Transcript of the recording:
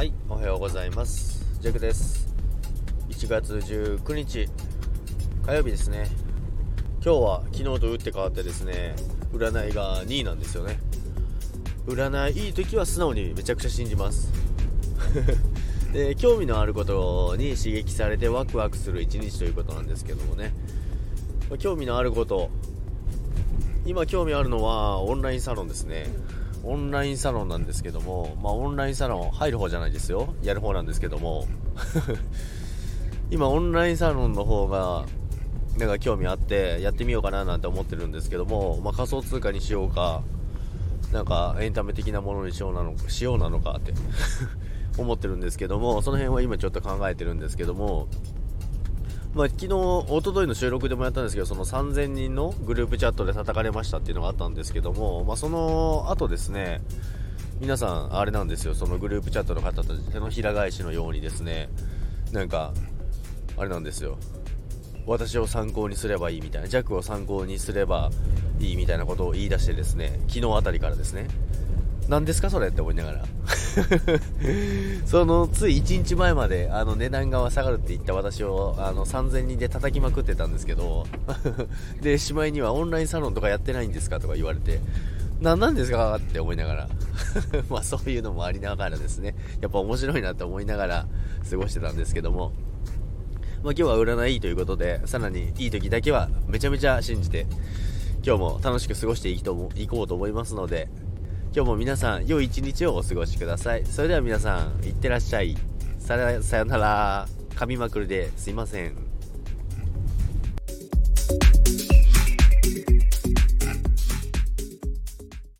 はいおはようございます。ジャクです。1月19日火曜日ですね。今日は昨日と打って変わってですね占いが2位なんですよね。占いいい時は素直にめちゃくちゃ信じます。で興味のあることに刺激されてワクワクする一日ということなんですけどもね。興味のあること。今興味あるのはオンラインサロンですね。オンラインサロンなんですけども、まあ、オンラインサロン入る方じゃないですよ。やる方なんですけども。今オンラインサロンの方がなんか興味あってやってみようかななんて思ってるんですけども、まあ、仮想通貨にしようかなんかエンタメ的なものにしようなのしようなのかって 思ってるんですけどもその辺は今ちょっと考えてるんですけどもまあ、昨日、一昨日の収録でもやったんですけど、その3000人のグループチャットで叩かれましたっていうのがあったんですけども、まあ、その後ですね、皆さん、あれなんですよ、そのグループチャットの方たち、手のひら返しのようにですね、なんか、あれなんですよ、私を参考にすればいいみたいな、弱を参考にすればいいみたいなことを言い出してですね、昨日あたりからですね、何ですかそれって思いながら。そのつい1日前まであの値段が下がるって言った私をあの3000人で叩きまくってたんですけど でしまいにはオンラインサロンとかやってないんですかとか言われて何なんですかって思いながら。まあそういうのもありながらですね。やっぱ面白いなって思いながら過ごしてたんですけども。まあ、今日は占いいということでさらにいい時だけはめちゃめちゃ信じて今日も楽しく過ごしていこうと思いますので今日も皆さん良い一日をお過ごしください。それでは皆さんいってらっしゃい。さよなら。噛みまくるですいません。